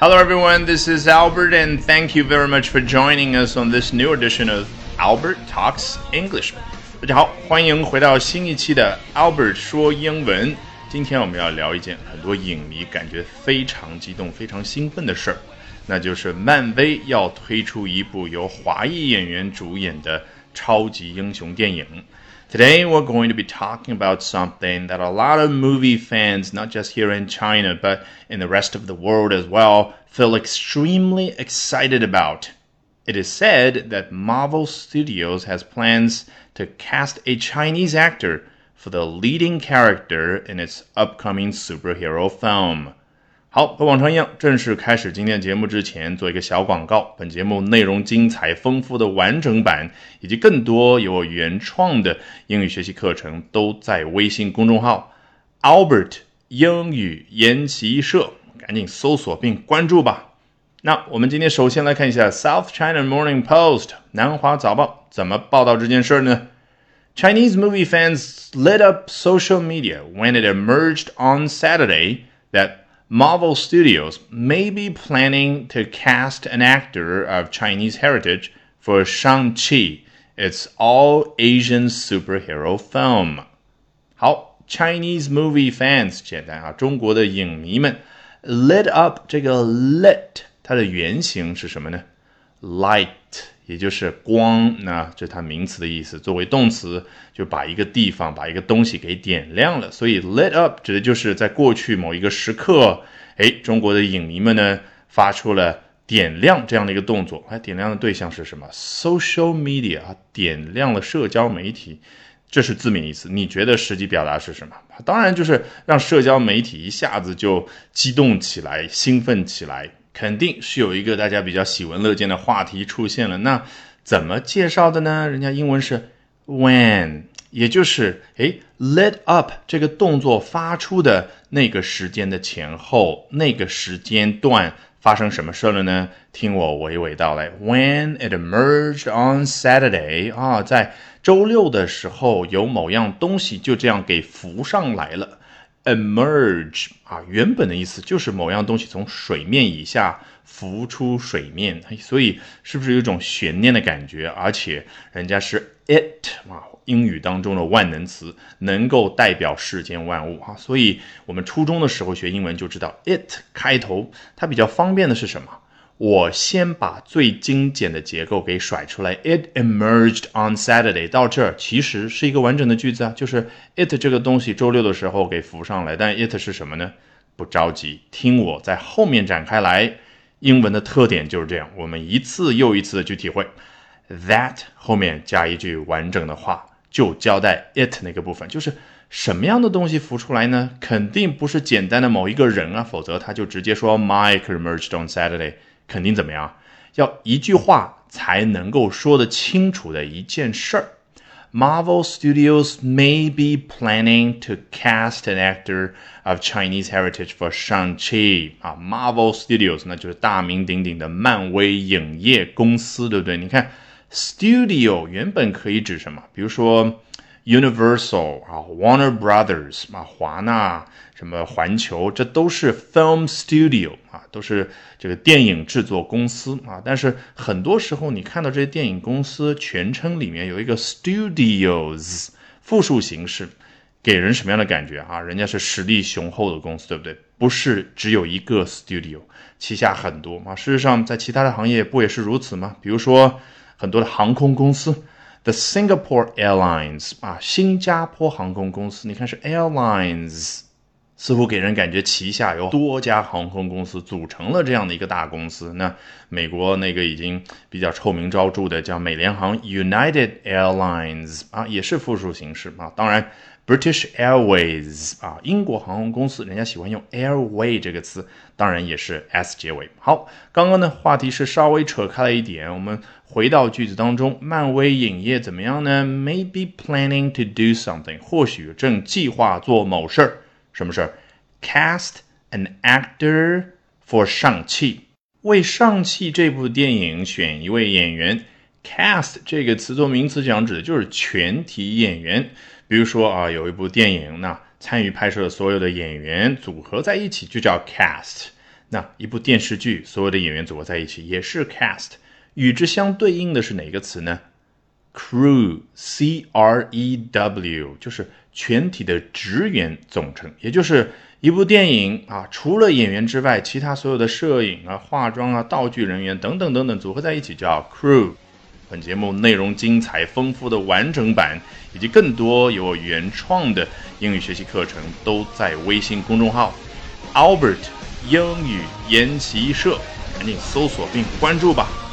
Hello, everyone. This is Albert, and thank you very much for joining us on this new edition of Albert Talks English. 大家好，欢迎回到新一期的 Albert 说英文。今天我们要聊一件很多影迷感觉非常激动、非常兴奋的事儿，那就是漫威要推出一部由华裔演员主演的超级英雄电影。Today, we're going to be talking about something that a lot of movie fans, not just here in China, but in the rest of the world as well, feel extremely excited about. It is said that Marvel Studios has plans to cast a Chinese actor for the leading character in its upcoming superhero film. 好，和往常一样，正式开始今天节目之前，做一个小广告。本节目内容精彩丰富的完整版，以及更多由我原创的英语学习课程，都在微信公众号 Albert 英语研习社，赶紧搜索并关注吧。那我们今天首先来看一下 South China Morning Post 南华早报怎么报道这件事呢？Chinese movie fans lit up social media when it emerged on Saturday that Marvel Studios may be planning to cast an actor of Chinese heritage for Shang-Chi, its all-Asian superhero film. 好，Chinese movie fans，简单啊，中国的影迷们，lit up 这个 lit 它的原型是什么呢 ？light 也就是光，那这它名词的意思。作为动词，就把一个地方、把一个东西给点亮了。所以 lit up 指的就是在过去某一个时刻，哎，中国的影迷们呢发出了点亮这样的一个动作。哎，点亮的对象是什么？social media，点亮了社交媒体，这是字面意思。你觉得实际表达是什么？当然就是让社交媒体一下子就激动起来、兴奋起来。肯定是有一个大家比较喜闻乐见的话题出现了。那怎么介绍的呢？人家英文是 when，也就是诶 lit up 这个动作发出的那个时间的前后，那个时间段发生什么事了呢？听我娓娓道来。When it emerged on Saturday，啊，在周六的时候，有某样东西就这样给浮上来了。Emerge 啊，原本的意思就是某样东西从水面以下浮出水面，所以是不是有一种悬念的感觉？而且人家是 it 啊，英语当中的万能词，能够代表世间万物啊。所以我们初中的时候学英文就知道，it 开头它比较方便的是什么？我先把最精简的结构给甩出来。It emerged on Saturday，到这儿其实是一个完整的句子啊，就是 it 这个东西周六的时候给浮上来。但 it 是什么呢？不着急，听我在后面展开来。英文的特点就是这样，我们一次又一次的去体会。That 后面加一句完整的话，就交代 it 那个部分，就是什么样的东西浮出来呢？肯定不是简单的某一个人啊，否则他就直接说 Mike emerged on Saturday。肯定怎么样？要一句话才能够说得清楚的一件事儿。Marvel Studios may be planning to cast an actor of Chinese heritage for Shang-Chi 啊，Marvel Studios 那就是大名鼎鼎的漫威影业公司，对不对？你看，Studio 原本可以指什么？比如说。Universal 啊，Warner Brothers 啊，华纳什么环球，这都是 film studio 啊，都是这个电影制作公司啊。但是很多时候你看到这些电影公司全称里面有一个 studios 复数形式，给人什么样的感觉啊？人家是实力雄厚的公司，对不对？不是只有一个 studio，旗下很多啊。事实上，在其他的行业不也是如此吗？比如说很多的航空公司。The Singapore Airlines 啊，新加坡航空公司，你看是 Airlines， 似乎给人感觉旗下有多家航空公司组成了这样的一个大公司。那美国那个已经比较臭名昭著的叫美联航 United Airlines 啊，也是复数形式啊。当然。British Airways 啊，英国航空公司，人家喜欢用 airway 这个词，当然也是 s 结尾。好，刚刚呢话题是稍微扯开了一点，我们回到句子当中，漫威影业怎么样呢？Maybe planning to do something，或许正计划做某事儿。什么事儿？Cast an actor for 上汽，为上汽这部电影选一位演员。Cast 这个词作名词讲，指的就是全体演员。比如说啊，有一部电影，那参与拍摄的所有的演员组合在一起就叫 cast。那一部电视剧所有的演员组合在一起也是 cast，与之相对应的是哪个词呢？crew，c r e w，就是全体的职员总称，也就是一部电影啊，除了演员之外，其他所有的摄影啊、化妆啊、道具人员等等等等组合在一起叫 crew。本节目内容精彩丰富的完整版，以及更多由我原创的英语学习课程，都在微信公众号 Albert 英语研习社，赶紧搜索并关注吧。